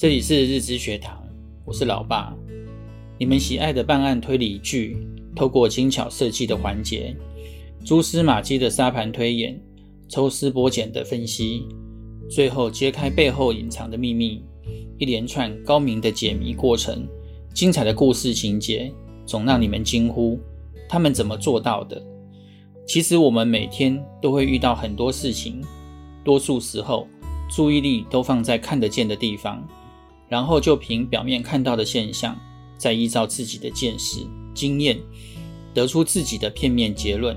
这里是日知学堂，我是老爸。你们喜爱的办案推理剧，透过精巧设计的环节，蛛丝马迹的沙盘推演，抽丝剥茧的分析，最后揭开背后隐藏的秘密，一连串高明的解谜过程，精彩的故事情节，总让你们惊呼：他们怎么做到的？其实我们每天都会遇到很多事情，多数时候注意力都放在看得见的地方。然后就凭表面看到的现象，再依照自己的见识、经验，得出自己的片面结论。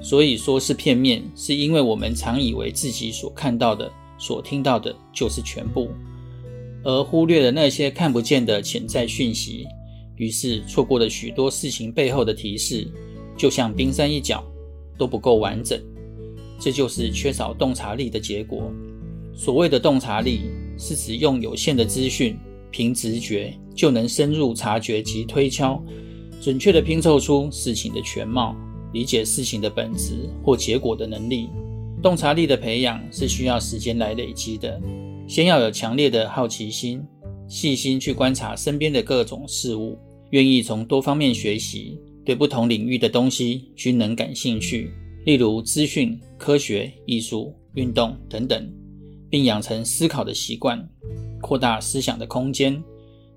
所以说是片面，是因为我们常以为自己所看到的、所听到的就是全部，而忽略了那些看不见的潜在讯息，于是错过了许多事情背后的提示，就像冰山一角都不够完整。这就是缺少洞察力的结果。所谓的洞察力，是指用有限的资讯，凭直觉就能深入察觉及推敲，准确地拼凑出事情的全貌，理解事情的本质或结果的能力。洞察力的培养是需要时间来累积的，先要有强烈的好奇心，细心去观察身边的各种事物，愿意从多方面学习，对不同领域的东西均能感兴趣，例如资讯、科学、艺术、运动等等。并养成思考的习惯，扩大思想的空间，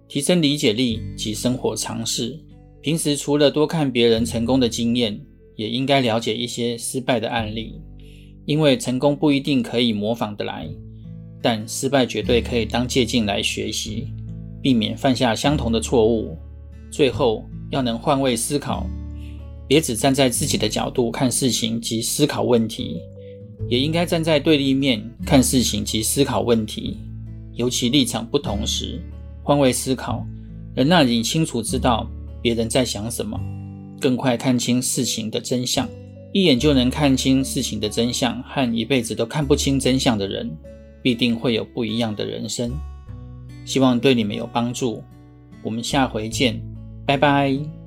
提升理解力及生活常识。平时除了多看别人成功的经验，也应该了解一些失败的案例，因为成功不一定可以模仿得来，但失败绝对可以当借镜来学习，避免犯下相同的错误。最后要能换位思考，别只站在自己的角度看事情及思考问题。也应该站在对立面看事情及思考问题，尤其立场不同时，换位思考能让你清楚知道别人在想什么，更快看清事情的真相。一眼就能看清事情的真相，和一辈子都看不清真相的人，必定会有不一样的人生。希望对你们有帮助。我们下回见，拜拜。